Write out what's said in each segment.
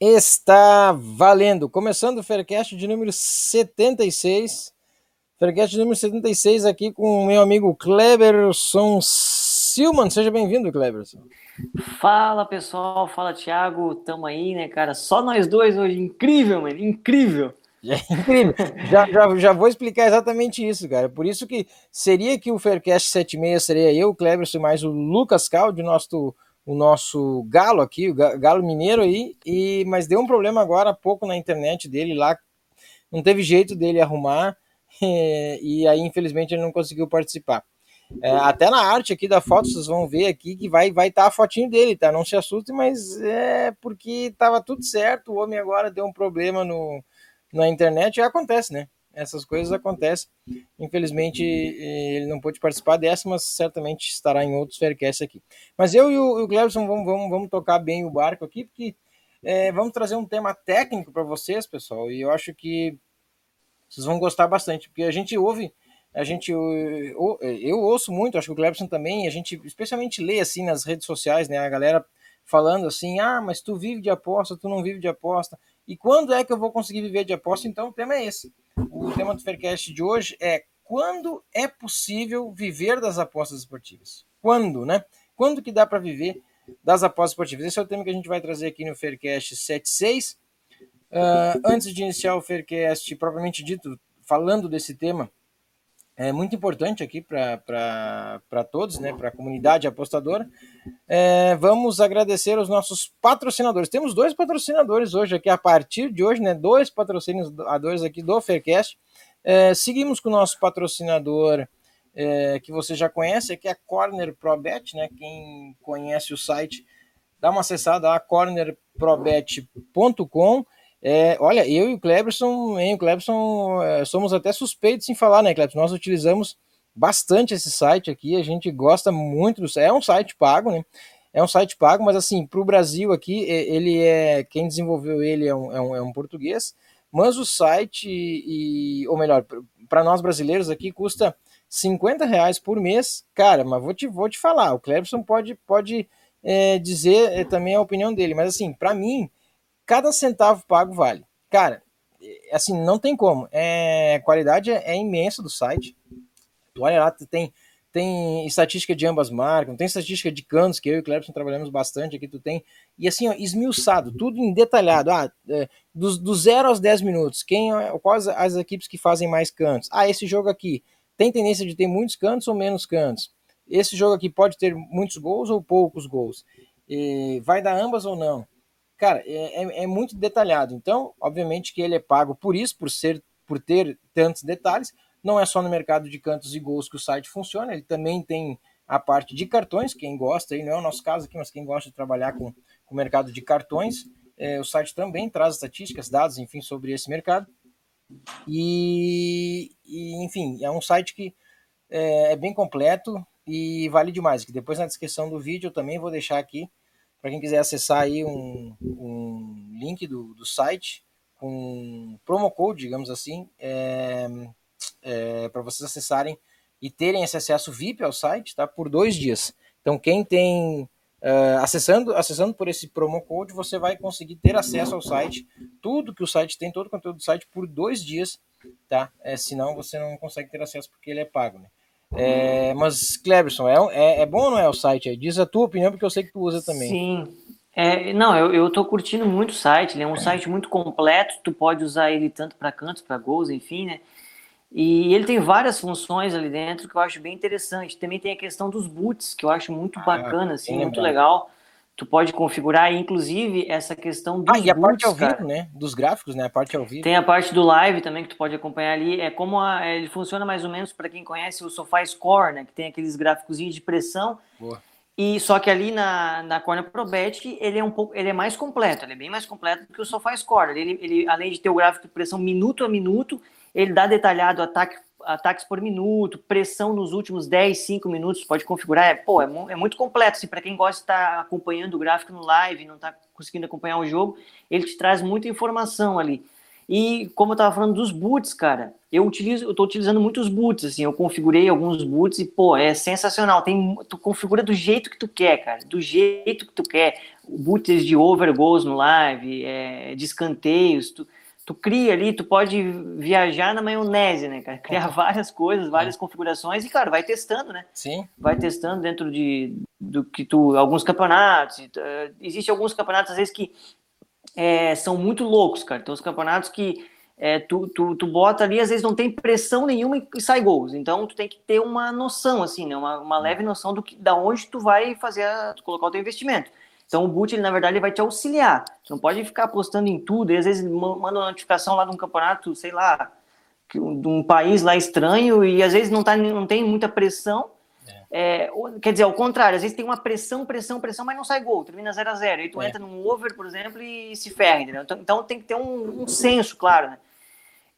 Está valendo. Começando o Faircast de número 76. Faircast de número 76 aqui com o meu amigo Cleberson Silman. Seja bem-vindo, Cleberson. Fala pessoal, fala Thiago, tamo aí, né, cara? Só nós dois hoje, incrível, mano, incrível. É incrível. já, já, já vou explicar exatamente isso, cara. Por isso que seria que o Faircast 76 seria eu, o Cleberson, mais o Lucas Caldi, nosso o nosso galo aqui, o galo mineiro aí, e mas deu um problema agora há pouco na internet dele lá, não teve jeito dele arrumar, e aí infelizmente ele não conseguiu participar. É, até na arte aqui da foto, vocês vão ver aqui que vai vai estar tá a fotinho dele, tá? Não se assustem, mas é porque tava tudo certo, o homem agora deu um problema no, na internet, e acontece, né? Essas coisas acontecem. Infelizmente, ele não pôde participar dessa, mas certamente estará em outros Faircasts aqui. Mas eu e o, Clebson vamos, vamos, vamos tocar bem o barco aqui, porque é, vamos trazer um tema técnico para vocês, pessoal, e eu acho que vocês vão gostar bastante, porque a gente ouve, a gente eu, eu ouço muito, acho que o Clebson também, a gente especialmente lê assim nas redes sociais, né, a galera falando assim, ah, mas tu vive de aposta, tu não vive de aposta, e quando é que eu vou conseguir viver de aposta? Então o tema é esse. O tema do Faircast de hoje é quando é possível viver das apostas esportivas? Quando, né? Quando que dá para viver das apostas esportivas? Esse é o tema que a gente vai trazer aqui no Faircast 76. Uh, antes de iniciar o Faircast propriamente dito, falando desse tema, é muito importante aqui para todos, né, para a comunidade apostadora. É, vamos agradecer os nossos patrocinadores. Temos dois patrocinadores hoje aqui, a partir de hoje, né, dois patrocinadores aqui do Faircast. É, seguimos com o nosso patrocinador é, que você já conhece, que é a Corner ProBet, né, quem conhece o site, dá uma acessada lá, cornerprobet.com. É, olha, eu e o Cleberson, hein, o Cleberson, é, somos até suspeitos em falar, né, Cleberson? Nós utilizamos bastante esse site aqui, a gente gosta muito do É um site pago, né? É um site pago, mas assim, para o Brasil aqui, ele é. Quem desenvolveu ele é um, é um, é um português, mas o site, e, ou melhor, para nós brasileiros aqui, custa 50 reais por mês. Cara, mas vou te, vou te falar, o Cleberson pode, pode é, dizer é, também a opinião dele, mas assim, para mim cada centavo pago vale. Cara, é, assim, não tem como. É, a qualidade é, é imensa do site. Tu olha lá, tem, tem estatística de ambas marcas, tem estatística de cantos, que eu e o Clebson trabalhamos bastante aqui, tu tem. E assim, ó, esmiuçado, tudo em detalhado. Ah, é, do, do 0 aos 10 minutos, quem, quais as equipes que fazem mais cantos? Ah, esse jogo aqui tem tendência de ter muitos cantos ou menos cantos? Esse jogo aqui pode ter muitos gols ou poucos gols? E vai dar ambas ou não? Cara, é, é, é, muito detalhado. Então, obviamente que ele é pago por isso, por ser, por ter tantos detalhes. Não é só no mercado de cantos e gols que o site funciona, ele também tem a parte de cartões, quem gosta, aí não é o nosso caso aqui, mas quem gosta de trabalhar com, o mercado de cartões, é, o site também traz estatísticas, dados, enfim, sobre esse mercado. E, e enfim, é um site que é, é bem completo e vale demais. Que depois na descrição do vídeo eu também vou deixar aqui para quem quiser acessar aí um, um link do, do site com promo code, digamos assim, é, é, para vocês acessarem e terem esse acesso VIP ao site, tá? Por dois dias. Então quem tem uh, acessando acessando por esse promo code, você vai conseguir ter acesso ao site, tudo que o site tem, todo o conteúdo do site por dois dias, tá? É, senão você não consegue ter acesso porque ele é pago, né? É, mas, Cleberson, é, é, é, bom ou não é o site? Diz a tua opinião, porque eu sei que tu usa também. Sim. É, não, eu, eu tô curtindo muito o site, ele é um site muito completo, tu pode usar ele tanto para cantos, para gols, enfim, né? E ele tem várias funções ali dentro que eu acho bem interessante. Também tem a questão dos boots, que eu acho muito ah, bacana, assim, muito legal tu pode configurar, inclusive, essa questão dos Ah, e a parte ao vivo, né? Dos gráficos, né? A parte ao vivo. Tem a parte do live também que tu pode acompanhar ali. É como a, ele funciona mais ou menos para quem conhece o Sofá Score, né? Que tem aqueles gráficos de pressão. Boa. E só que ali na, na Corner Pro Bet, ele é um pouco, ele é mais completo, ele é bem mais completo do que o SofaScore. Ele, ele além de ter o gráfico de pressão minuto a minuto, ele dá detalhado ataque, ataques por minuto, pressão nos últimos 10, 5 minutos, pode configurar. É, pô, é, é muito completo. Assim, para quem gosta de estar tá acompanhando o gráfico no live, não está conseguindo acompanhar o jogo, ele te traz muita informação ali. E como eu estava falando dos boots, cara, eu utilizo, eu tô utilizando muitos boots, assim, eu configurei alguns boots e, pô, é sensacional. Tem, tu configura do jeito que tu quer, cara, do jeito que tu quer. Boots de over goals no live, é, de escanteios, tu, tu cria ali, tu pode viajar na maionese, né, cara? Criar várias coisas, várias configurações e, cara, vai testando, né? Sim. Vai testando dentro de do que tu, alguns campeonatos. Uh, existe alguns campeonatos, às vezes, que é, são muito loucos, cara. Então, os campeonatos que é, tu, tu, tu bota ali, às vezes não tem pressão nenhuma e, e, sai gols. Então, tu tem que ter uma noção, assim, né? Uma, uma leve noção do que, da onde tu vai fazer, a, colocar o teu investimento. Então, o boot, ele, na verdade, ele vai te auxiliar. Tu não pode ficar apostando em tudo, e às vezes manda uma notificação lá de um campeonato, sei lá, de um país lá estranho, e às vezes não, tá, não tem muita pressão, é, quer dizer, ao contrário, às vezes tem uma pressão, pressão, pressão, mas não sai gol, termina 0 a 0 Aí tu é. entra num over, por exemplo, e se ferra, entendeu? Então, então tem que ter um, um senso, claro, né?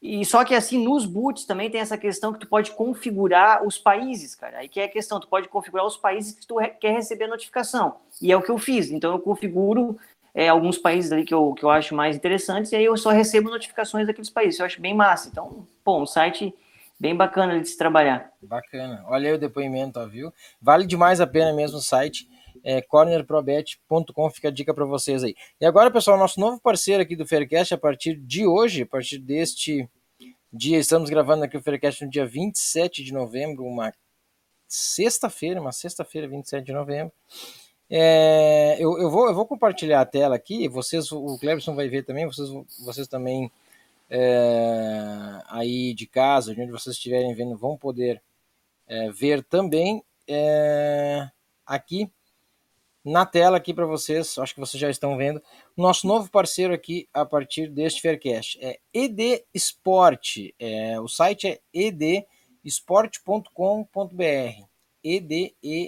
E só que assim, nos boots também tem essa questão que tu pode configurar os países, cara. Aí que é a questão, tu pode configurar os países que tu quer receber a notificação. E é o que eu fiz. Então eu configuro é, alguns países ali que eu, que eu acho mais interessantes, e aí eu só recebo notificações daqueles países. Eu acho bem massa. Então, bom, um site bem bacana de se trabalhar. Bacana. Olha aí o depoimento, ó, viu? Vale demais a pena mesmo o site. É, cornerprobet.com fica a dica para vocês aí. E agora, pessoal, nosso novo parceiro aqui do Faircast, a partir de hoje, a partir deste dia, estamos gravando aqui o Faircast no dia 27 de novembro, uma sexta-feira, uma sexta-feira, 27 de novembro. É, eu, eu, vou, eu vou compartilhar a tela aqui, vocês, o Cleberson vai ver também, vocês, vocês também é, aí de casa, de onde vocês estiverem vendo, vão poder é, ver também é, aqui na tela aqui para vocês, acho que vocês já estão vendo, nosso novo parceiro aqui a partir deste Faircast é ED Sport, é, o site é edsport.com.br, edsport.com.br,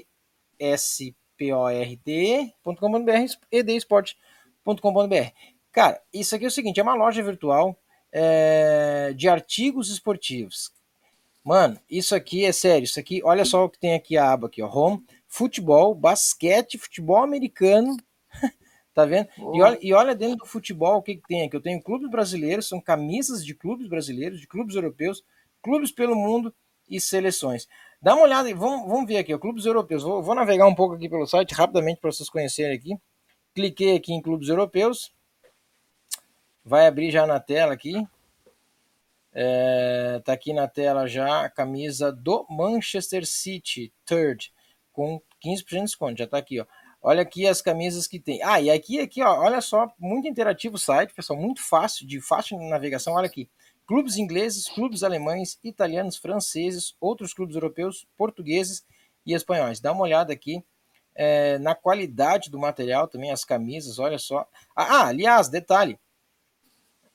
edsport.com.br. Cara, isso aqui é o seguinte, é uma loja virtual é, de artigos esportivos. Mano, isso aqui é sério. Isso aqui, olha só o que tem aqui a aba aqui, ó. Home, futebol, basquete, futebol americano. tá vendo? E olha, e olha, dentro do futebol o que, que tem aqui. Eu tenho clubes brasileiros, são camisas de clubes brasileiros, de clubes europeus, clubes pelo mundo e seleções. Dá uma olhada e vamos, vamos ver aqui, ó, clubes europeus. Vou, vou navegar um pouco aqui pelo site rapidamente para vocês conhecerem aqui. Cliquei aqui em clubes europeus vai abrir já na tela aqui. É, tá aqui na tela já a camisa do Manchester City, third, com 15% de desconto. Já tá aqui, ó. Olha aqui as camisas que tem. Ah, e aqui, aqui, ó, olha só, muito interativo o site, pessoal, muito fácil, de fácil navegação. Olha aqui. Clubes ingleses, clubes alemães, italianos, franceses, outros clubes europeus, portugueses e espanhóis. Dá uma olhada aqui é, na qualidade do material também, as camisas, olha só. Ah, ah aliás, detalhe,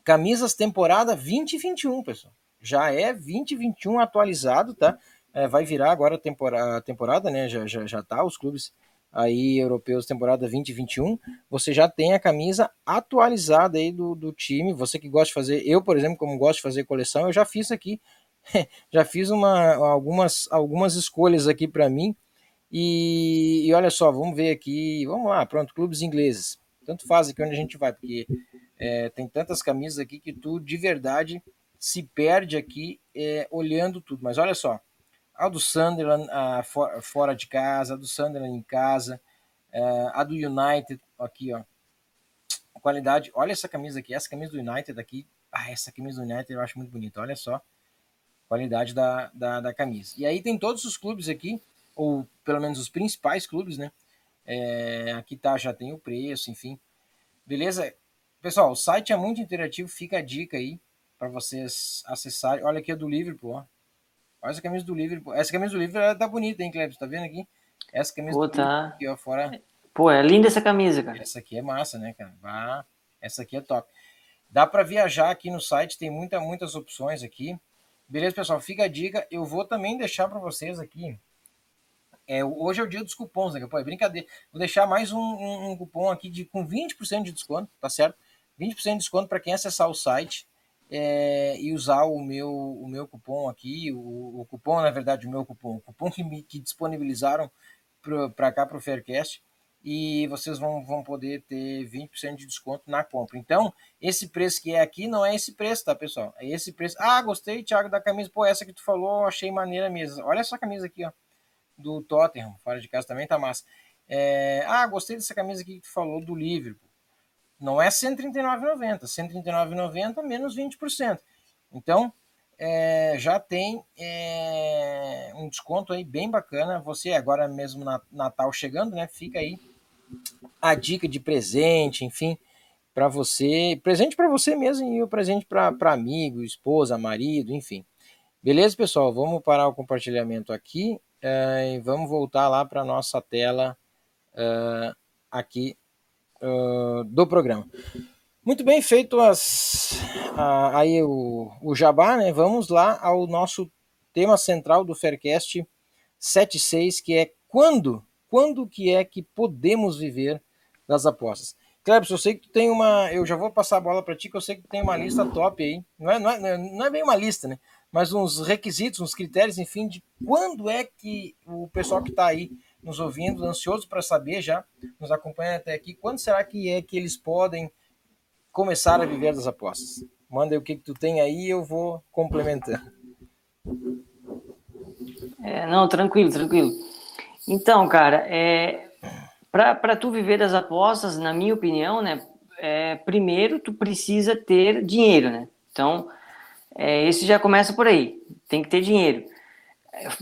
Camisas temporada 2021, pessoal. Já é 2021 atualizado, tá? É, vai virar agora a temporada, temporada né? Já, já, já tá, os clubes aí europeus temporada 2021, você já tem a camisa atualizada aí do, do time. Você que gosta de fazer, eu, por exemplo, como gosto de fazer coleção, eu já fiz aqui, já fiz uma, algumas, algumas escolhas aqui para mim. E, e, olha só, vamos ver aqui, vamos lá, pronto, clubes ingleses. Tanto faz aqui onde a gente vai, porque é, tem tantas camisas aqui que tu de verdade se perde aqui é, olhando tudo. Mas olha só, a do Sunderland a, for, fora de casa, a do Sunderland em casa, é, a do United aqui, ó. Qualidade, olha essa camisa aqui, essa camisa do United aqui, ah, essa camisa do United eu acho muito bonita, olha só qualidade da, da, da camisa. E aí tem todos os clubes aqui, ou pelo menos os principais clubes, né? É, aqui tá, já tem o preço, enfim. Beleza? Pessoal, o site é muito interativo, fica a dica aí para vocês acessarem. Olha aqui a do Liverpool, ó. Olha essa camisa do Liverpool. Essa camisa do Liverpool tá bonita, hein, Cleber? Tá vendo aqui? Essa camisa Pô, do tá. Aqui, ó, fora. Pô, é linda essa camisa, cara. Essa aqui é massa, né, cara? Bah, essa aqui é top. Dá para viajar aqui no site, tem muita, muitas opções aqui. Beleza, pessoal? Fica a dica. Eu vou também deixar para vocês aqui É, hoje é o dia dos cupons, né? Pô, é brincadeira. Vou deixar mais um, um, um cupom aqui de, com 20% de desconto, tá certo? 20% de desconto para quem acessar o site é, e usar o meu, o meu cupom aqui, o, o, cupom, na verdade, o meu cupom, o cupom que, me, que disponibilizaram para cá, para o Faircast, e vocês vão, vão poder ter 20% de desconto na compra. Então, esse preço que é aqui não é esse preço, tá, pessoal? É esse preço. Ah, gostei, Thiago, da camisa. Pô, essa que tu falou, achei maneira mesmo. Olha essa camisa aqui, ó, do Tottenham, fora de casa também tá massa. É... Ah, gostei dessa camisa aqui que tu falou do Liverpool. Não é R$ 139,90, R$ 139,90 menos 20%. Então, é, já tem é, um desconto aí bem bacana. Você agora mesmo na, Natal chegando, né? Fica aí a dica de presente, enfim, para você, presente para você mesmo e o presente para amigo, esposa, marido, enfim. Beleza, pessoal? Vamos parar o compartilhamento aqui uh, e vamos voltar lá para nossa tela uh, aqui uh, do programa. Muito bem, feito as, a, aí o, o jabá, né? Vamos lá ao nosso tema central do Faircast 76, que é quando, quando que é que podemos viver das apostas. Clebson, eu sei que tu tem uma. Eu já vou passar a bola para ti, que eu sei que tu tem uma lista top aí. Não é, não, é, não é bem uma lista, né? Mas uns requisitos, uns critérios, enfim, de quando é que o pessoal que está aí nos ouvindo, ansioso para saber já, nos acompanha até aqui, quando será que é que eles podem começar a viver das apostas? Manda aí o que, que tu tem aí eu vou complementando. É, não, tranquilo, tranquilo. Então, cara, é, para tu viver das apostas, na minha opinião, né, é, primeiro tu precisa ter dinheiro, né? Então, é, esse já começa por aí, tem que ter dinheiro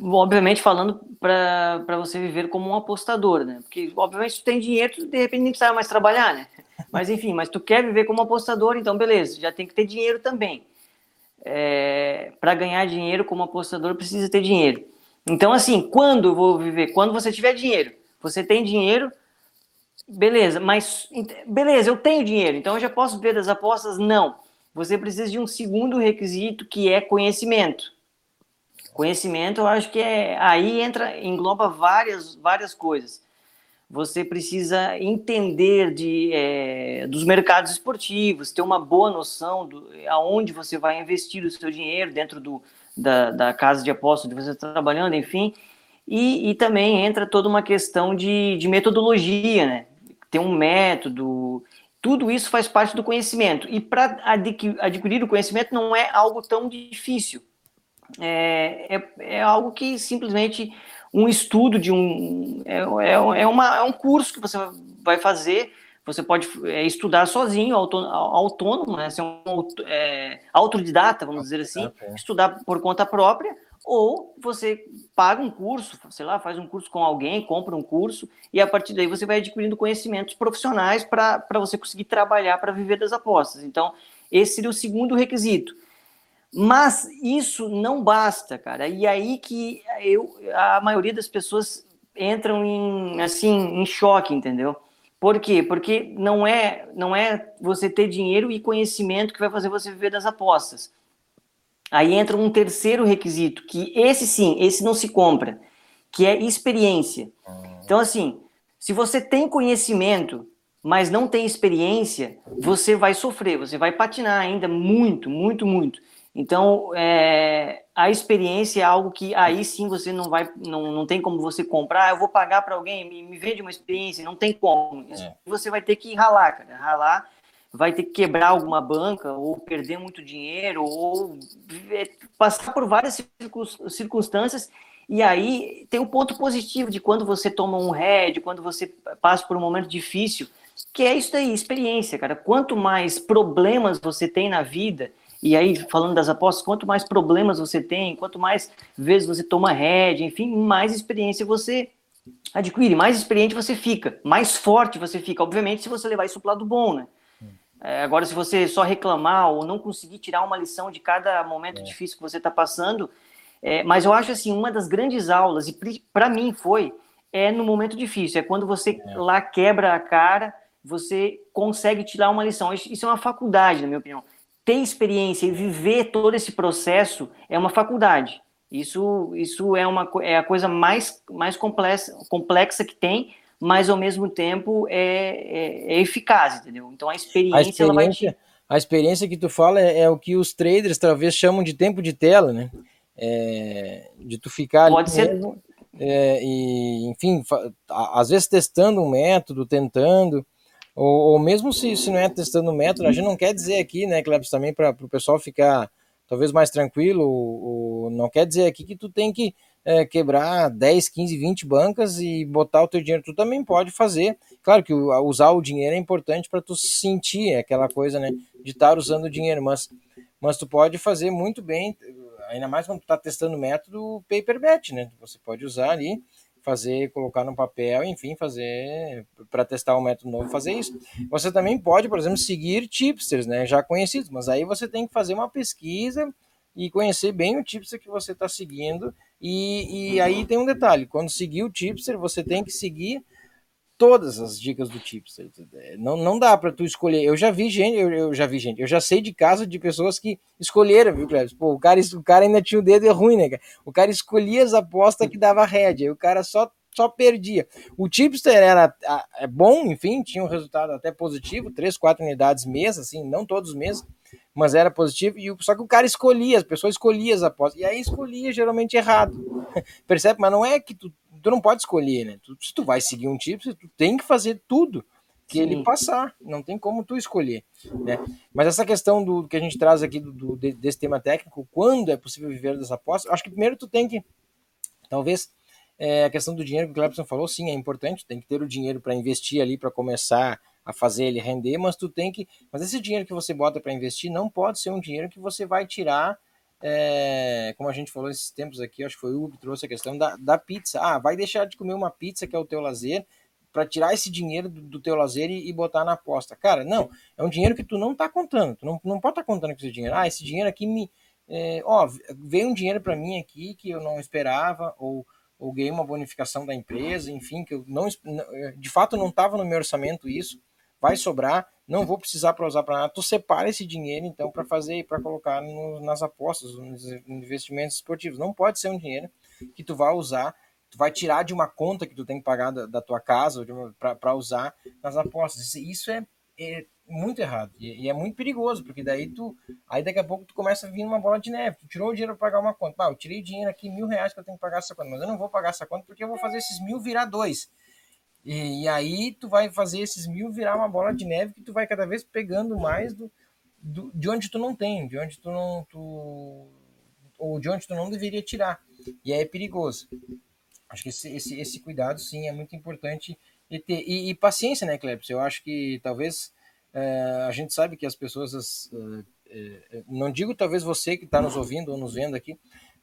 obviamente falando para você viver como um apostador, né? Porque obviamente tu tem dinheiro, tu de repente nem precisa mais trabalhar, né? Mas enfim, mas tu quer viver como apostador, então beleza, já tem que ter dinheiro também. É, para ganhar dinheiro como apostador precisa ter dinheiro. Então assim, quando eu vou viver? Quando você tiver dinheiro. Você tem dinheiro, beleza, mas beleza, eu tenho dinheiro, então eu já posso viver das apostas? Não. Você precisa de um segundo requisito que é conhecimento. Conhecimento, eu acho que é aí entra engloba várias várias coisas. Você precisa entender de, é, dos mercados esportivos, ter uma boa noção do aonde você vai investir o seu dinheiro dentro do, da, da casa de aposta onde você está trabalhando, enfim. E, e, também entra toda uma questão de, de metodologia, né? Ter um método, tudo isso faz parte do conhecimento. E para adquirir o conhecimento não é algo tão difícil é, é, é algo que simplesmente um estudo de um é, é, é, uma, é um curso que você vai fazer você pode é, estudar sozinho, autônomo, né? ser um é, autodidata, vamos dizer assim, estudar por conta própria, ou você paga um curso, sei lá, faz um curso com alguém, compra um curso, e a partir daí você vai adquirindo conhecimentos profissionais para você conseguir trabalhar para viver das apostas. Então, esse seria o segundo requisito. Mas isso não basta, cara. E aí que eu, a maioria das pessoas entram em assim em choque, entendeu? Por quê? Porque não é não é você ter dinheiro e conhecimento que vai fazer você viver das apostas. Aí entra um terceiro requisito, que esse sim, esse não se compra, que é experiência. Então assim, se você tem conhecimento, mas não tem experiência, você vai sofrer, você vai patinar ainda muito, muito, muito. Então, é, a experiência é algo que aí sim você não vai, não, não tem como você comprar. Eu vou pagar para alguém, me, me vende uma experiência, não tem como. É. Você vai ter que ralar, cara, ralar, vai ter que quebrar alguma banca, ou perder muito dinheiro, ou é, passar por várias circunstâncias. E aí tem um ponto positivo de quando você toma um head, quando você passa por um momento difícil, que é isso aí, experiência, cara. Quanto mais problemas você tem na vida, e aí, falando das apostas, quanto mais problemas você tem, quanto mais vezes você toma head, enfim, mais experiência você adquire, mais experiente você fica, mais forte você fica. Obviamente, se você levar isso para o lado bom, né? É, agora, se você só reclamar ou não conseguir tirar uma lição de cada momento é. difícil que você está passando, é, mas eu acho assim, uma das grandes aulas, e para mim foi, é no momento difícil, é quando você é. lá quebra a cara, você consegue tirar uma lição. Isso é uma faculdade, na minha opinião ter experiência e viver todo esse processo é uma faculdade. Isso, isso é, uma, é a coisa mais, mais complexa, complexa que tem, mas ao mesmo tempo é, é, é eficaz, entendeu? Então a experiência, a experiência, ela vai te... A experiência que tu fala é, é, o que os traders talvez chamam de tempo de tela, né? É, de tu ficar Pode ser... Mesmo, é, e, enfim, às vezes testando um método, tentando, ou, ou, mesmo se, se não é testando método, a gente não quer dizer aqui, né, Cleber, também para o pessoal ficar talvez mais tranquilo, ou, ou, não quer dizer aqui que tu tem que é, quebrar 10, 15, 20 bancas e botar o teu dinheiro, tu também pode fazer. Claro que usar o dinheiro é importante para tu sentir aquela coisa, né, de estar usando o dinheiro, mas, mas tu pode fazer muito bem, ainda mais quando tu está testando o método paper bet, né, você pode usar ali, fazer, colocar no papel, enfim, fazer para testar um método novo, fazer isso. Você também pode, por exemplo, seguir tipsters, né, já conhecidos, mas aí você tem que fazer uma pesquisa e conhecer bem o tipster que você está seguindo. E, e aí tem um detalhe: quando seguir o tipster, você tem que seguir todas as dicas do tipster. Não, não dá para tu escolher. Eu já vi gente, eu, eu, já vi gente, eu já sei de caso de pessoas que escolheram, viu? Pô, o cara, o cara ainda tinha o dedo ruim, né? O cara escolhia as apostas que dava rédea, o cara só só perdia. O tipster era é bom, enfim, tinha um resultado até positivo, 3, 4 unidades mês, assim, não todos os meses, mas era positivo, e só que o cara escolhia, as pessoas escolhiam as apostas, e aí escolhia geralmente errado. Percebe? Mas não é que tu, tu não pode escolher, né? Tu, se tu vai seguir um tipo, tu tem que fazer tudo que Sim. ele passar, não tem como tu escolher, né? Mas essa questão do que a gente traz aqui do, do desse tema técnico, quando é possível viver das apostas, acho que primeiro tu tem que, talvez, é, a questão do dinheiro que o Clebson falou, sim, é importante, tem que ter o dinheiro para investir ali, para começar a fazer ele render, mas tu tem que. Mas esse dinheiro que você bota para investir não pode ser um dinheiro que você vai tirar. É, como a gente falou esses tempos aqui, acho que foi o Hugo que trouxe a questão da, da pizza. Ah, vai deixar de comer uma pizza que é o teu lazer para tirar esse dinheiro do, do teu lazer e, e, botar na aposta. Cara, não, é um dinheiro que tu não tá contando, tu não, não pode estar tá contando com esse dinheiro. Ah, esse dinheiro aqui me. É, ó, veio um dinheiro para mim aqui que eu não esperava, ou, ou ganhei uma bonificação da empresa, enfim, que eu não. De fato não estava no meu orçamento isso vai sobrar, não vou precisar para usar para nada. Tu separa esse dinheiro então para fazer, para colocar no, nas apostas, nos investimentos esportivos. Não pode ser um dinheiro que tu vai usar, tu vai tirar de uma conta que tu tem que pagar da, da tua casa para usar nas apostas. Isso é, é muito errado e, e, é muito perigoso, porque daí tu, aí daqui a pouco tu começa a vir uma bola de neve. Tu tirou o dinheiro para pagar uma conta. Ah, eu tirei dinheiro aqui, mil reais que eu tenho que pagar essa conta, mas eu não vou pagar essa conta porque eu vou fazer esses mil virar dois. E, e, aí tu vai fazer esses mil virar uma bola de neve que tu vai cada vez pegando mais do, do, de onde tu não tem, de onde tu não. Tu, ou de onde tu não deveria tirar. E aí é perigoso. Acho que esse, esse, esse cuidado sim é muito importante e, ter, e, e paciência, né, Clepson? Eu acho que talvez uh, a gente sabe que as pessoas. Uh, uh, não digo talvez você que está nos ouvindo ou nos vendo aqui,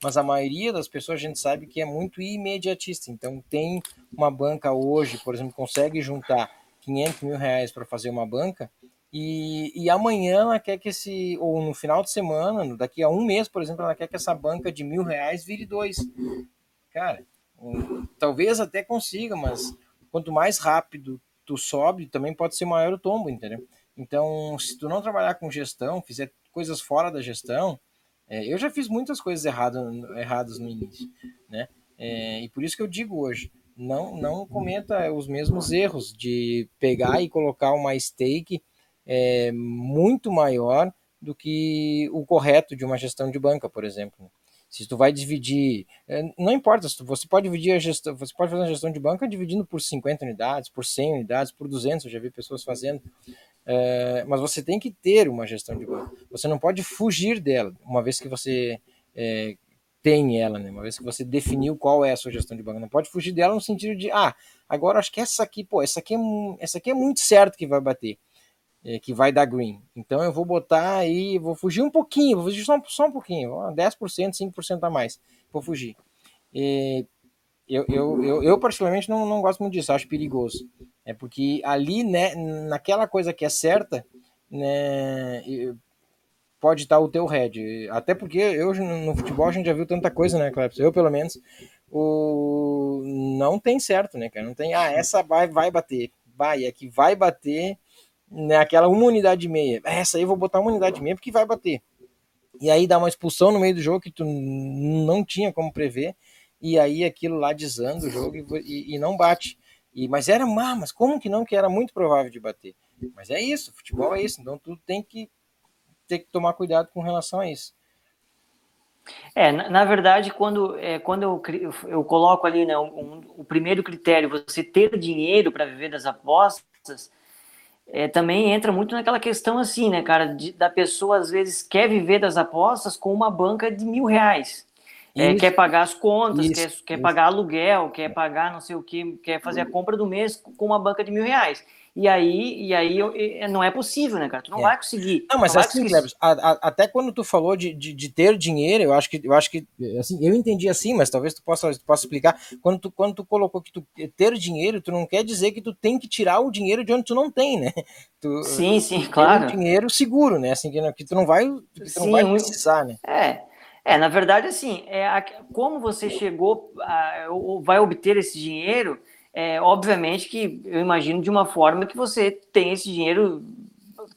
mas a maioria das pessoas a gente sabe que é muito imediatista. Então, tem uma banca hoje, por exemplo, consegue juntar 500 mil reais para fazer uma banca e, e amanhã ela quer que esse, ou no final de semana, daqui a um mês, por exemplo, ela quer que essa banca de mil reais vire dois. Cara, talvez até consiga, mas quanto mais rápido tu sobe, também pode ser maior o tombo, entendeu? Então, se tu não trabalhar com gestão, fizer coisas fora da gestão, é, eu já fiz muitas coisas erradas, erradas no início, né? É, e por isso que eu digo hoje, não, não cometa os mesmos erros de pegar e colocar uma stake é, muito maior do que o correto de uma gestão de banca, por exemplo. Se tu vai dividir, é, não importa, você pode dividir a gestão, você pode fazer uma gestão de banca dividindo por 50 unidades, por 100 unidades, por 200, eu já vi pessoas fazendo. É, mas você tem que ter uma gestão de banco. Você não pode fugir dela, uma vez que você é, tem ela, né? uma vez que você definiu qual é a sua gestão de banco. Não pode fugir dela no sentido de, ah, agora acho que essa aqui, pô, essa aqui é, essa aqui é muito certo que vai bater, é, que vai dar green. Então eu vou botar aí, vou fugir um pouquinho, vou fugir só, só um pouquinho, 10%, 5% a mais, vou fugir. E, eu, eu, eu, eu, particularmente não, não gosto muito disso, acho perigoso. É porque ali, né, naquela coisa que é certa, né, pode estar o teu head. Até porque eu no futebol a gente já viu tanta coisa, né, Clepson? Eu, pelo menos, o não tem certo, né, cara? Não tem, ah, essa vai, vai bater. Vai, é que vai bater naquela uma unidade e meia. Essa aí eu vou botar uma unidade e meia porque vai bater. e aí dá uma expulsão no meio do jogo que tu não tinha como prever, e aí aquilo lá desanda o jogo e, e, não bate. E, mas era, ah, mas como que não? Que era muito provável de bater. Mas é isso, futebol é isso, então tu tem que ter que tomar cuidado com relação a isso. É, na, na verdade, quando, é, quando eu, eu coloco ali né, um, um, o primeiro critério, você ter dinheiro para viver das apostas, é, também entra muito naquela questão assim, né, cara, de, da pessoa às vezes quer viver das apostas com uma banca de mil reais. É, quer pagar as contas, isso, quer, quer pagar aluguel, quer pagar não sei o que, quer fazer a compra do mês com uma banca de mil reais. E aí, e aí não é possível, né, cara? Tu não é. vai conseguir. Não, mas assim, Cleber, até quando tu falou de, de, de, ter dinheiro, eu acho que eu acho que assim, eu entendi assim, mas talvez tu possa, tu possa explicar. Quando tu, quando tu colocou que tu ter dinheiro, tu não quer dizer que tu tem que tirar o dinheiro de onde tu não tem, né? Tu, sim, sim, claro. Um dinheiro seguro, né? Assim, que, que tu não vai, que tu sim, não vai precisar, né? É. É, na verdade, assim, é, a, como você chegou, a, vai obter esse dinheiro, é, obviamente que eu imagino de uma forma que você tem esse dinheiro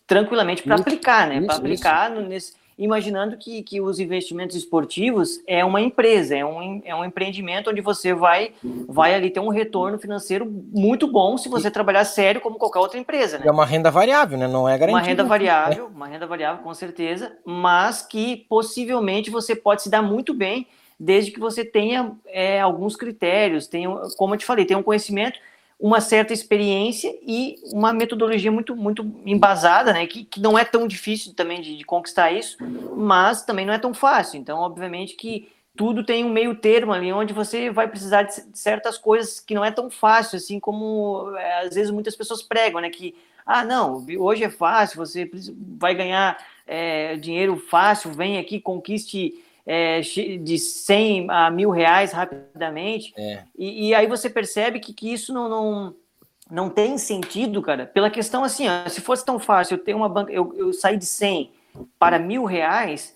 tranquilamente para aplicar, né? Para aplicar no, nesse, imaginando que, que os investimentos esportivos é uma empresa, é um, é um empreendimento onde você vai, vai ali ter um retorno financeiro muito bom se você trabalhar sério como qualquer outra empresa. Né? É uma renda variável, né? Não é garantida. Uma renda variável, uma renda variável com certeza, mas que possivelmente você pode se dar muito bem desde que você tenha é, alguns critérios, tenha, como eu te falei, tenha um conhecimento, uma certa experiência e uma metodologia muito, muito embasada, né? Que, que não é tão difícil também de, de conquistar isso, mas também não é tão fácil. Então, obviamente que tudo tem um meio termo ali, onde você vai precisar de certas coisas que não é tão fácil, assim como é, às vezes muitas pessoas pregam, né? Que, ah, não, hoje é fácil, você vai ganhar é, dinheiro fácil, vem aqui, conquiste é, de 100 a mil reais rapidamente. É. E, e, aí você percebe que, que isso não, não, não tem sentido, cara, pela questão assim, ó, se fosse tão fácil eu ter uma banca, eu, eu sair de 100 para mil reais,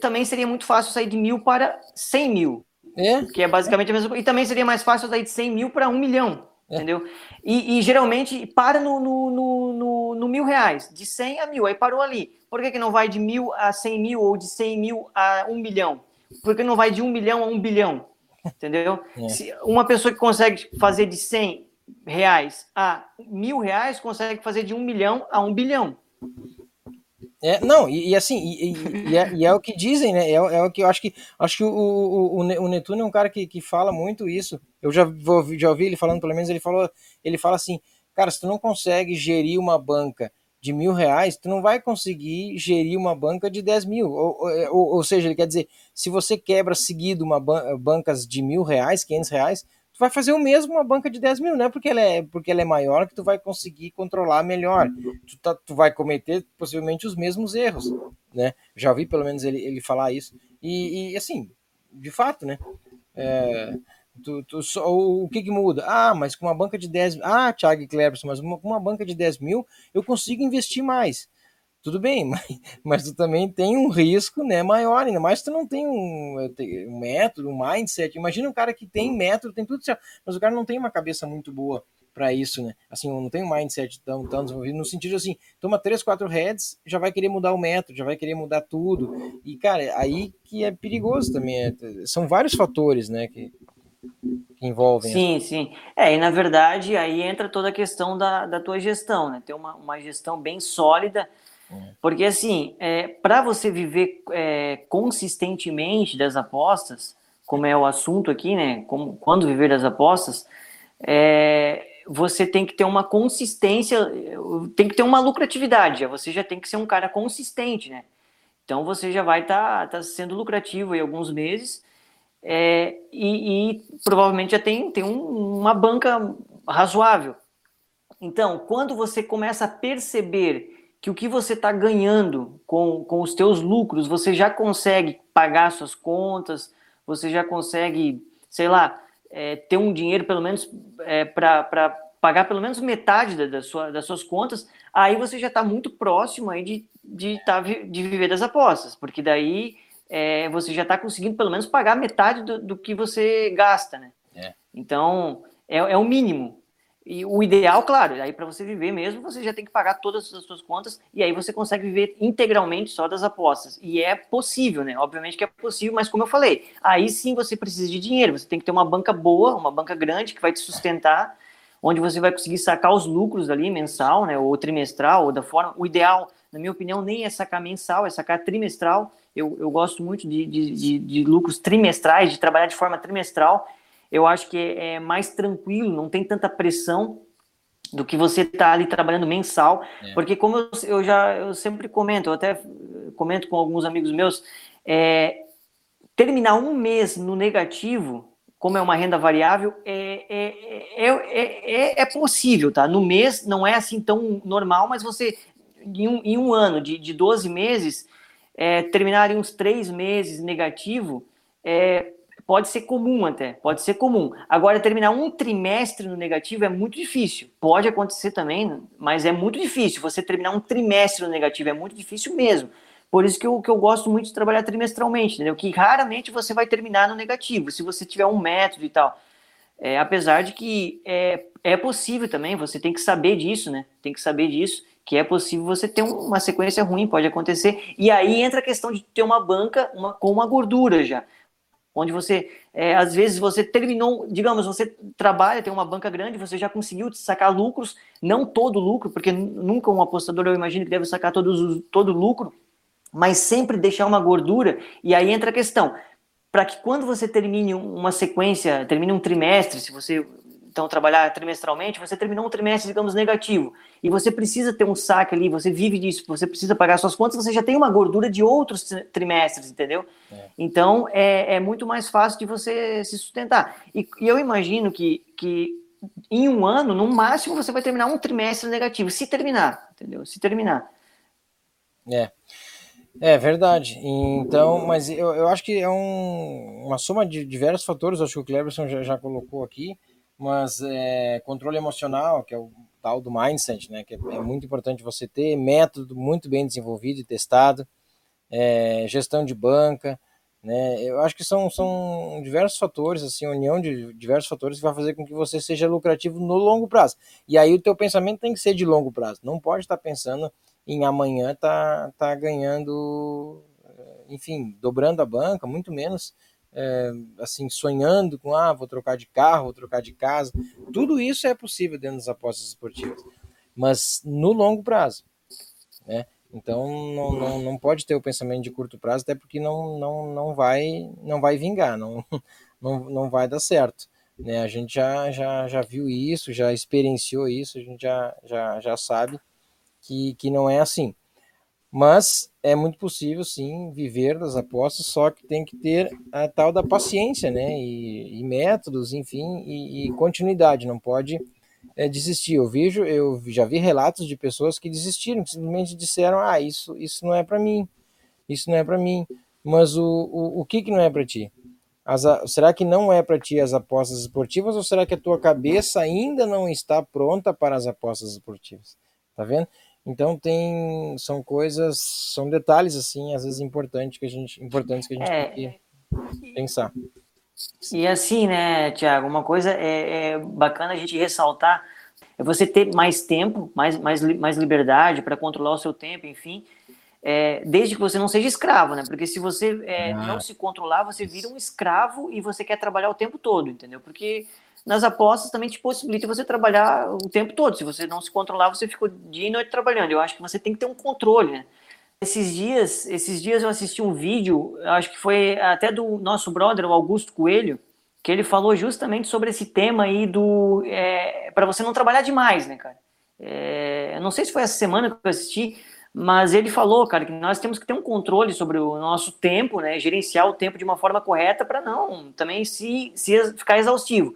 também seria muito fácil sair de mil para 100 mil. É. Que é basicamente a mesma coisa. E também seria mais fácil sair de 100 mil para um milhão. É. Entendeu? E, e, geralmente para no, no, no, no, no mil reais, de 100 a mil, aí parou ali. Por que, que não vai de mil a 100 mil ou de 100 mil a um milhão? Por que não vai de um milhão a um bilhão? Entendeu? É. Se uma pessoa que consegue fazer de 100 reais a mil reais consegue fazer de um milhão a um bilhão. É, não, e, e assim, e, e, é, e, é, o que dizem, né? É, é, o que eu acho que acho que o, o, o, Netuno é um cara que, que fala muito isso. Eu já, já ouvi ele falando, pelo menos ele falou, ele fala assim, cara, se tu não consegue gerir uma banca de mil reais, tu não vai conseguir gerir uma banca de 10 mil. Ou, ou, ou seja, ele quer dizer, se você quebra seguido uma ban bancas de mil reais, 500 reais, tu vai fazer o mesmo uma banca de 10 mil, não é porque ela é, porque ela é maior que tu vai conseguir controlar melhor. Tu, tá, tu vai cometer possivelmente os mesmos erros, né? Já vi pelo menos ele, ele falar isso. E, e assim, de fato, né? É, Tu, tu, o, o que, que muda? Ah, mas com uma banca de 10 Ah, Thiago Cleberson, mas uma, com uma banca de 10 mil eu consigo investir mais. Tudo bem, mas, mas tu também tem um risco né, maior, ainda mais tu não tem um, um método, um mindset. Imagina um cara que tem método, tem tudo certo, mas o cara não tem uma cabeça muito boa para isso, né? Assim, não tem um mindset tão, tão desenvolvido, no sentido assim, toma três, quatro heads, já vai querer mudar o método, já vai querer mudar tudo. E, cara, aí que é perigoso também. É, são vários fatores, né, que, que envolvem. Sim, sim. É, e na verdade aí entra toda a questão da, da tua gestão, né? Ter uma, uma gestão bem sólida, é. porque assim, é, para você viver é, consistentemente das apostas, como é o assunto aqui, né? Como, quando viver das apostas, é, você tem que ter uma consistência, tem que ter uma lucratividade, você já tem que ser um cara consistente, né? Então você já vai estar tá, tá sendo lucrativo em alguns meses é, e, e, provavelmente já tem, tem um, uma banca razoável. Então, quando você começa a perceber que o que você está ganhando com, com os teus lucros, você já consegue pagar suas contas, você já consegue, sei lá, é, ter um dinheiro pelo menos é, para pagar pelo menos metade da, da sua, das suas contas, aí você já está muito próximo aí de, de, tá, de viver das apostas, porque daí é, você já está conseguindo pelo menos pagar metade do, do que você gasta, né? É. Então, é, é, o mínimo. e o ideal, claro, aí para você viver mesmo, você já tem que pagar todas as suas contas e aí você consegue viver integralmente só das apostas. E é possível, né? Obviamente que é possível, mas como eu falei, aí sim você precisa de dinheiro, você tem que ter uma banca boa, uma banca grande que vai te sustentar, onde você vai conseguir sacar os lucros ali mensal, né, ou trimestral, ou da forma. O ideal, na minha opinião, nem é sacar mensal, é sacar trimestral. Eu, eu gosto muito de, de, de, de lucros trimestrais, de trabalhar de forma trimestral eu acho que é mais tranquilo, não tem tanta pressão do que você tá ali trabalhando mensal, é. porque como eu, eu, já eu sempre comento, eu até comento com alguns amigos meus, é, terminar um mês no negativo, como é uma renda variável, é, é, é, é, possível, tá? No mês não é assim tão normal, mas você, em um, em um ano de, de 12 meses, terminar em uns três meses negativo, é, pode ser comum até, pode ser comum. Agora, terminar um trimestre no negativo é muito difícil. Pode acontecer também, mas é muito difícil. Você terminar um trimestre no negativo é muito difícil mesmo. Por isso que eu, que eu gosto muito de trabalhar trimestralmente, entendeu? Que raramente você vai terminar no negativo, se você tiver um método e tal. É, apesar de que é, é possível também, você tem que saber disso, né? Tem que saber disso, que é possível você ter uma sequência ruim, pode acontecer. E aí entra a questão de ter uma banca uma, com uma gordura já onde você, é, às vezes, você terminou, digamos, você trabalha, tem uma banca grande, você já conseguiu sacar lucros, não todo lucro, porque nunca um apostador, eu imagino que deve sacar todos, todo lucro, mas sempre deixar uma gordura, e aí entra a questão, para que quando você termine uma sequência, termine um trimestre, se você então trabalhar trimestralmente, você terminou um trimestre, digamos, negativo, e você precisa ter um saque ali, você vive disso, você precisa pagar suas contas, você já tem uma gordura de outros trimestres, entendeu? É. Então é, é, muito mais fácil de você se sustentar. E, e, eu imagino que, que em um ano, no máximo, você vai terminar um trimestre negativo, se terminar, entendeu? Se terminar. É. É verdade. Então, mas eu, eu acho que é um, uma soma de diversos fatores, acho que o Cleberson já, já colocou aqui mas é, controle emocional, que é o tal do mindset, né, que é, é muito importante você ter, método muito bem desenvolvido e testado, é, gestão de banca, né, eu acho que são, são diversos fatores, assim, união de diversos fatores que vai fazer com que você seja lucrativo no longo prazo. E aí o teu pensamento tem que ser de longo prazo, não pode estar pensando em amanhã tá, tá ganhando, enfim, dobrando a banca, muito menos é, assim, sonhando com, ah, vou trocar de carro, vou trocar de casa. Tudo isso é possível dentro das apostas esportivas, mas no longo prazo, né? Então não, não, não pode ter o pensamento de curto prazo, até porque não, não, não, vai, não vai vingar, não, não, não vai dar certo. Né? A gente já, já, já viu isso, já experienciou isso, a gente já, já, já sabe que, que não é assim. Mas é muito possível, sim, viver das apostas, só que tem que ter a tal da paciência, né? E, e métodos, enfim, e, e, continuidade. Não pode é, desistir. Eu vejo, eu já vi relatos de pessoas que desistiram, que simplesmente disseram: ah, isso, isso não é para mim, isso não é para mim. Mas o, o, o que, que não é para ti? As, será que não é para ti as apostas esportivas ou será que a tua cabeça ainda não está pronta para as apostas esportivas? Tá vendo? Então tem são coisas, são detalhes assim, às vezes importantes que a gente importantes que a gente é, tem que pensar. E assim, né, Tiago, uma coisa é, é, bacana a gente ressaltar é você ter mais tempo, mais, mais, mais liberdade para controlar o seu tempo, enfim, é, desde que você não seja escravo, né? Porque se você é, ah. não se controlar, você vira um escravo e você quer trabalhar o tempo todo, entendeu? Porque nas apostas também te possibilita você trabalhar o tempo todo. Se você não se controlar, você ficou dia e noite trabalhando. Eu acho que você tem que ter um controle, né? Esses dias, esses dias eu assisti um vídeo, acho que foi até do nosso brother, o Augusto Coelho, que ele falou justamente sobre esse tema aí do é, para você não trabalhar demais, né, cara? É, não sei se foi essa semana que eu assisti, mas ele falou, cara, que nós temos que ter um controle sobre o nosso tempo, né, gerenciar o tempo de uma forma correta para não também se, se ficar exaustivo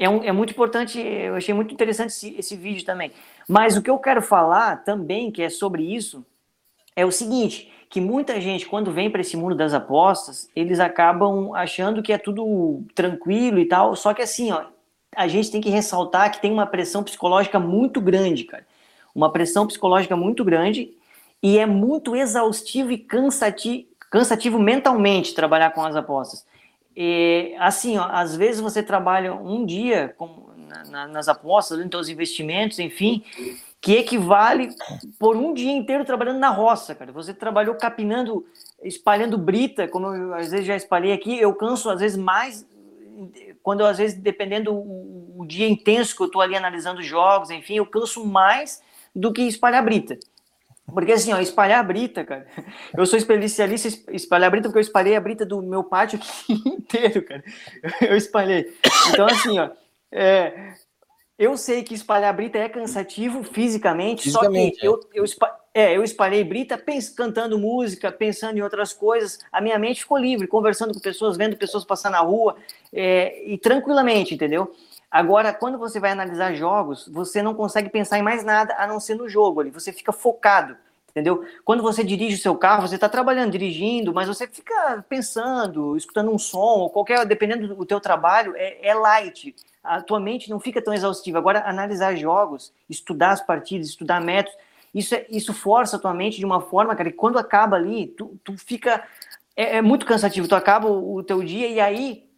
é, um, é muito importante, eu achei muito interessante esse, esse vídeo também. Mas o que eu quero falar também, que é sobre isso, é o seguinte, que muita gente, quando vem para esse mundo das apostas, eles acabam achando que é tudo tranquilo e tal, só que assim, ó, a gente tem que ressaltar que tem uma pressão psicológica muito grande, cara. Uma pressão psicológica muito grande e é muito exaustivo e cansativo, cansativo mentalmente trabalhar com as apostas. E, assim, ó, às vezes você trabalha um dia com, na, nas apostas, nos teus investimentos, enfim, que equivale por um dia inteiro trabalhando na roça, cara. Você trabalhou capinando, espalhando brita, como eu às vezes já espalhei aqui, eu canso às vezes mais quando às vezes dependendo o, o dia intenso que eu estou ali analisando jogos, enfim, eu canso mais do que espalhar brita. Porque assim, ó, espalhar a brita, cara. Eu sou especialista em espalhar a brita porque eu espalhei a brita do meu pátio inteiro, cara. Eu espalhei. Então, assim, ó, é, eu sei que espalhar brita é cansativo fisicamente, fisicamente só que é. eu, eu, é, eu espalhei brita pens, cantando música, pensando em outras coisas. A minha mente ficou livre, conversando com pessoas, vendo pessoas passar na rua é, e tranquilamente, entendeu? Agora, quando você vai analisar jogos, você não consegue pensar em mais nada a não ser no jogo ali. Você fica focado, entendeu? Quando você dirige o seu carro, você está trabalhando, dirigindo, mas você fica pensando, escutando um som, ou qualquer, dependendo do teu trabalho, é, é light. A tua mente não fica tão exaustiva. Agora, analisar jogos, estudar as partidas, estudar métodos, isso, é, isso força a tua mente de uma forma, cara, que quando acaba ali, tu, tu fica. É, é muito cansativo. Tu acaba o, o teu dia e aí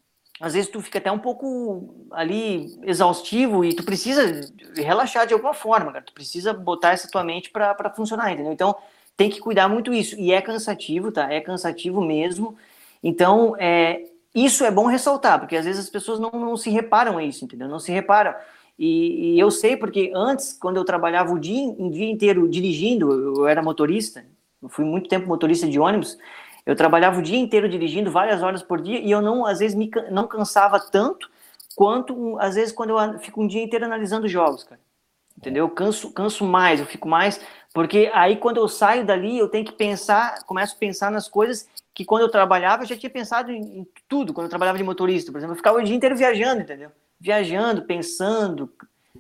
às vezes tu fica até um pouco ali exaustivo e tu precisa relaxar de alguma forma, cara. Tu precisa botar essa tua mente para funcionar, entendeu? Então tem que cuidar muito isso. E é cansativo, tá? É cansativo mesmo. Então, é, isso é bom ressaltar, porque às vezes as pessoas não, não se reparam a isso, entendeu? Não se reparam. E, e, eu sei porque antes, quando eu trabalhava o dia, o dia inteiro dirigindo, eu era motorista, eu fui muito tempo motorista de ônibus, eu trabalhava o dia inteiro dirigindo, várias horas por dia, e eu não, às vezes, me, não cansava tanto quanto, às vezes, quando eu fico um dia inteiro analisando jogos, cara. Entendeu? Eu canso, canso mais, eu fico mais, porque aí quando eu saio dali, eu tenho que pensar, começo a pensar nas coisas que quando eu trabalhava, eu já tinha pensado em, em tudo, quando eu trabalhava de motorista, por exemplo, eu ficava o dia inteiro viajando, entendeu? Viajando, pensando,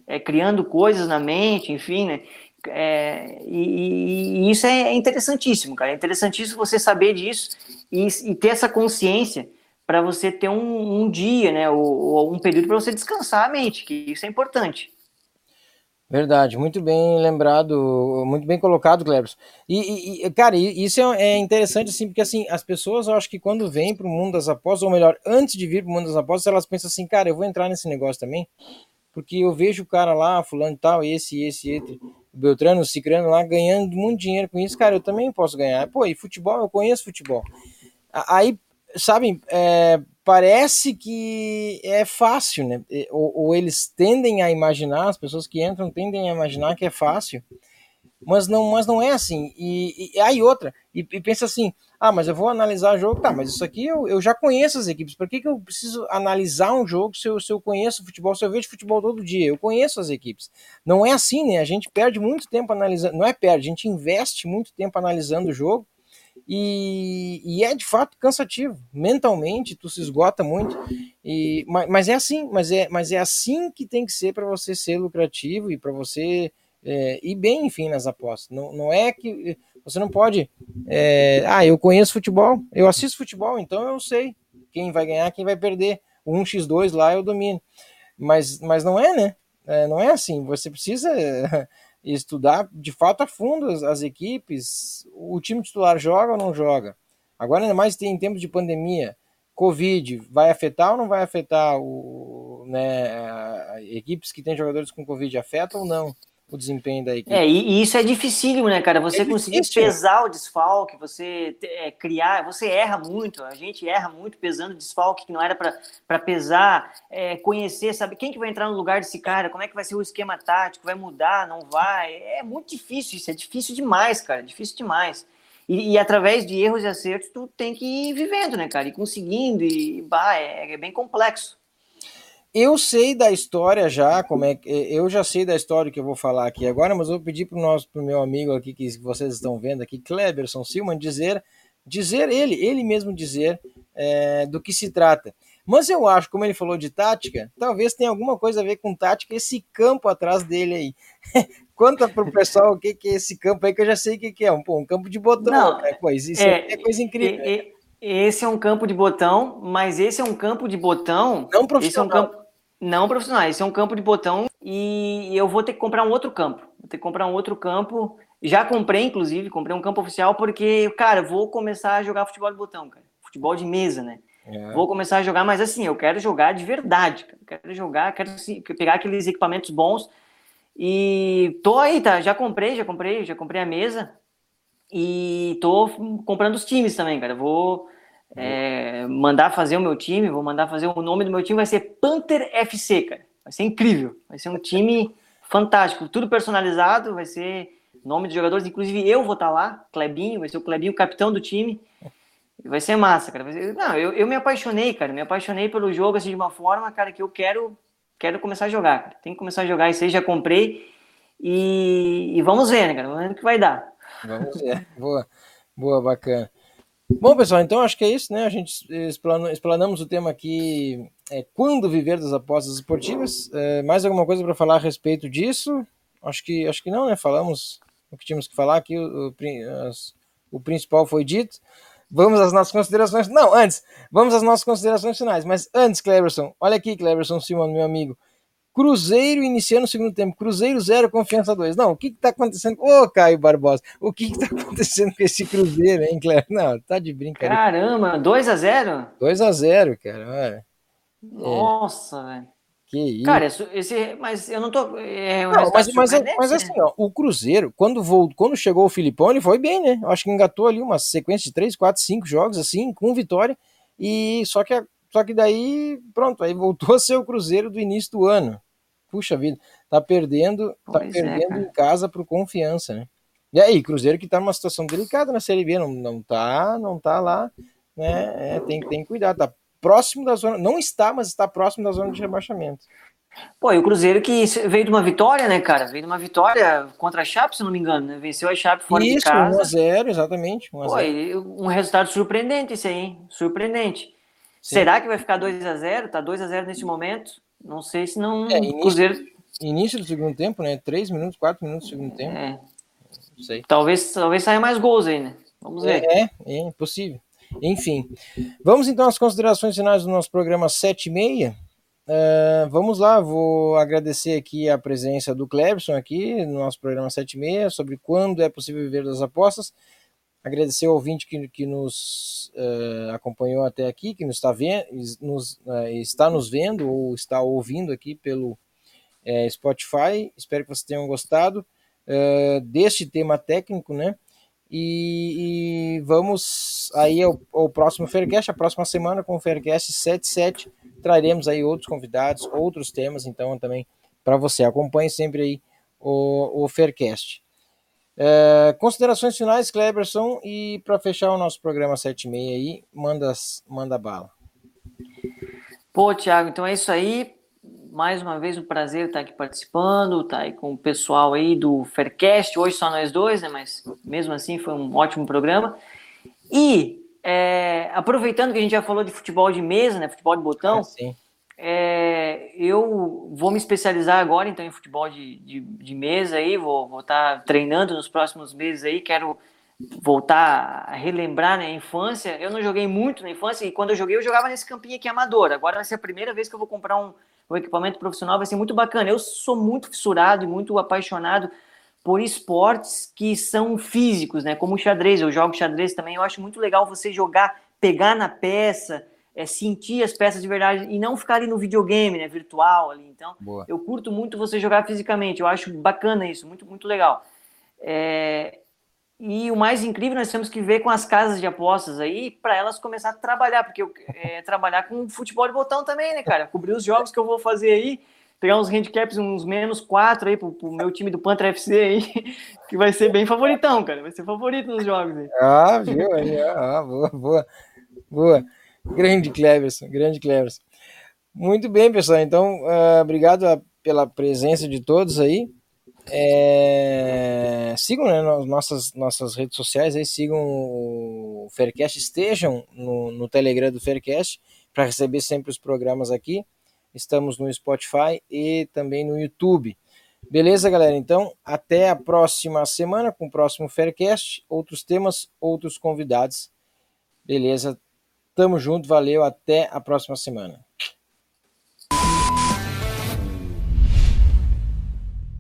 é, criando coisas na mente, enfim, né? É, e, e, isso é interessantíssimo, cara. É interessantíssimo você saber disso e, e ter essa consciência para você ter um, um, dia, né, ou, ou um período para você descansar a mente, que isso é importante. Verdade, muito bem lembrado, muito bem colocado, Cleberson. E, e, cara, isso é, é, interessante, assim, porque assim, as pessoas, eu acho que quando vêm para o mundo das apostas, ou melhor, antes de vir para o mundo das apostas, elas pensam assim, cara, eu vou entrar nesse negócio também, porque eu vejo o cara lá, fulano e tal, esse, esse, esse, o Beltrano, o Cicrano lá ganhando muito dinheiro com isso, cara, eu também posso ganhar. Pô, e futebol, eu conheço futebol. Aí, sabe, é, parece que é fácil, né? Ou, ou, eles tendem a imaginar, as pessoas que entram tendem a imaginar que é fácil, mas não, mas não é assim. E, e aí outra, e, e, pensa assim, ah, mas eu vou analisar o jogo, tá, mas isso aqui eu, eu já conheço as equipes, por que, que eu preciso analisar um jogo se eu, se eu conheço futebol, se eu vejo futebol todo dia, eu conheço as equipes. Não é assim, né, a gente perde muito tempo analisando, não é perde, a gente investe muito tempo analisando o jogo, e, e, é de fato cansativo. Mentalmente tu se esgota muito. E mas, mas, é assim mas é mas é assim que tem que ser para você ser lucrativo e para você é, ir bem enfim nas apostas não, não é que você não pode. É, ah, eu conheço futebol, eu assisto futebol, então eu sei quem vai ganhar, quem vai perder. O 1x2 lá eu domino. Mas, mas não é, né? É, não é assim. Você precisa estudar de fato a fundo as, as, equipes. O time titular joga ou não joga? Agora, ainda mais em tempos de pandemia. Covid vai afetar ou não vai afetar o, né, equipes que têm jogadores com Covid? Afeta ou não? O desempenho da equipe. É, e, isso é dificílimo, né, cara? Você é conseguir pesar o desfalque, você é, criar, você erra muito, a gente erra muito pesando desfalque que não era para pesar, é, conhecer, saber quem que vai entrar no lugar desse cara, como é que vai ser o esquema tático, vai mudar, não vai. É muito difícil isso, é difícil demais, cara, difícil demais. E, e, através de erros e acertos, tu tem que ir vivendo, né, cara? E conseguindo, e bah, é, é bem complexo. Eu sei da história já, como é que eu já sei da história que eu vou falar aqui agora, mas eu vou pedir para o nosso pro meu amigo aqui que vocês estão vendo aqui, Kleberson Silman, dizer, dizer ele, ele mesmo dizer é, do que se trata. Mas eu acho, como ele falou de tática, talvez tenha alguma coisa a ver com tática esse campo atrás dele aí. Conta pro pessoal o que, que é esse campo aí, que eu já sei o que, que é. Um, pô, um campo de botão, Não, né? Pois, isso é, é coisa incrível. É, é, esse é um campo de botão, mas esse é um campo de botão. Não profissional. Esse é um campo, não profissional, esse é um campo de botão e eu vou ter que comprar um outro campo. Vou ter que comprar um outro campo. Já comprei, inclusive, comprei um campo oficial porque, cara, vou começar a jogar futebol de botão, cara. Futebol de mesa, né? É. Vou começar a jogar, mas assim, eu quero jogar de verdade. Quero jogar, quero assim, pegar aqueles equipamentos bons. E tô aí, tá? Já comprei, já comprei, já comprei a mesa. E tô comprando os times também, cara. Vou é, mandar fazer o meu time, vou mandar fazer o nome do meu time, vai ser Panther FC, cara. Vai ser incrível. Vai ser um time fantástico, tudo personalizado, vai ser nome dos jogadores, inclusive eu vou estar lá, Clebinho, vai ser o Clebinho, capitão do time. Vai ser massa, cara. Ser... Não, eu, eu me apaixonei, cara. Me apaixonei pelo jogo assim de uma forma, cara, que eu quero quero começar a jogar. Cara. Tem que começar a jogar. Isso aí já comprei. E, e vamos ver, né, cara? Vamos ver o que vai dar. Vamos ver. boa, boa, bacana. Bom, pessoal, então acho que é isso, né? A gente explanamos o tema aqui, é, quando viver das apostas esportivas. É, mais alguma coisa para falar a respeito disso? Acho que, acho que não, né? Falamos o que tínhamos que falar aqui, o, o, as, o principal foi dito. Vamos às nossas considerações. Não, antes, vamos às nossas considerações finais. Mas antes, Cleberson, olha aqui, Cleberson Simon, meu amigo. Cruzeiro iniciando o segundo tempo. Cruzeiro 0, confiança 2. Não, o que está acontecendo? Ô, Caio Barbosa, o que está acontecendo com esse Cruzeiro, hein, Cleber? Não, tá de brincadeira. Caramba, 2 a 0 2 a 0 cara, olha. Nossa, é. velho. Que isso. Cara, esse, mas eu não tô. É, não, mas, mas, mas, assim, ó, o Cruzeiro, quando, voltou, quando chegou o Filipão, ele foi bem, né? Eu acho que engatou ali uma sequência de 3, 4, 5 jogos, assim, com vitória. E só que, só que daí, pronto, aí voltou a ser o Cruzeiro do início do ano. Puxa vida, tá perdendo, tá pois tá perdendo é, em casa pro confiança, né? E aí, Cruzeiro que tá numa situação delicada na Série B, não, não tá, não tá lá, né? É, tem, tem que cuidar, tá próximo da zona, não está, mas está próximo da zona de rebaixamento. Pô, e o Cruzeiro que veio de uma vitória, né, cara? Veio de uma vitória contra a Chape, se não me engano, né? Venceu a Chape fora Isso, de casa. Isso, 1x0, exatamente. 1 Pô, um resultado surpreendente esse aí, hein? Surpreendente. Sim. Será que vai ficar 2x0? Tá 2x0 nesse momento? Não sei se não. É, início, Cruzeiro... início do segundo tempo, né? 3 minutos, 4 minutos do segundo tempo. É. Não sei. Talvez, talvez saia mais gols aí, né? Vamos ver. É, é, é possível. Enfim, vamos então às considerações finais do nosso programa 7 e meia. Uh, vamos lá, vou agradecer aqui a presença do Clebson aqui no nosso programa 7 e meia sobre quando é possível viver das apostas. Agradecer ao ouvinte que, que nos uh, acompanhou até aqui, que nos está, vendo, nos, uh, está nos vendo ou está ouvindo aqui pelo Spotify. Espero que vocês tenham gostado deste tema técnico, né? E, e vamos aí ao, ao, próximo Faircast, a próxima semana com o Faircast 77, traremos aí outros convidados, outros temas, então também para você. Acompanhe sempre aí o, o Faircast. É, considerações finais, Kleberson, e para fechar o nosso programa 76 aí, manda, manda bala. Pô, Thiago, então é isso aí. Mais uma vez um prazer estar aqui participando, estar aí com o pessoal aí do Faircast, hoje só nós dois, né, mas mesmo assim foi um ótimo programa. E é, aproveitando que a gente já falou de futebol de mesa, né, futebol de botão, é, é, eu vou me especializar agora então em futebol de, de, de mesa aí, vou, estar treinando nos próximos meses aí, quero voltar a relembrar né, a infância. Eu não joguei muito na infância e quando eu joguei, eu jogava nesse campinho aqui amador. Agora vai ser a primeira vez que eu vou comprar um, um equipamento profissional, vai ser muito bacana. Eu sou muito fissurado e muito apaixonado por esportes que são físicos, né? Como o xadrez. Eu jogo xadrez também. Eu acho muito legal você jogar, pegar na peça, é, sentir as peças de verdade e não ficar ali no videogame, né? Virtual ali. Então, Boa. eu curto muito você jogar fisicamente. Eu acho bacana isso, muito, muito legal. É, e o mais incrível, nós temos que ver com as casas de apostas aí, para elas começar a trabalhar, porque eu, é, trabalhar com futebol de botão também, né, cara? Cobrir os jogos que eu vou fazer aí, pegar uns handicaps, uns menos quatro aí pro, pro meu time do Panther FC aí, que vai ser bem favoritão, cara. Vai ser favorito nos jogos aí. Ah, viu? Aí, ah, boa, boa, boa. Grande Cleverson, grande Cleverson. Muito bem, pessoal. Então, uh, obrigado a, pela presença de todos aí. É, sigam né, nossas, nossas redes sociais, aí, sigam o Faircast, estejam no, no Telegram do Faircast para receber sempre os programas aqui. Estamos no Spotify e também no YouTube. Beleza, galera? Então, até a próxima semana com o próximo Faircast, outros temas, outros convidados. Beleza? Tamo junto, valeu, até a próxima semana.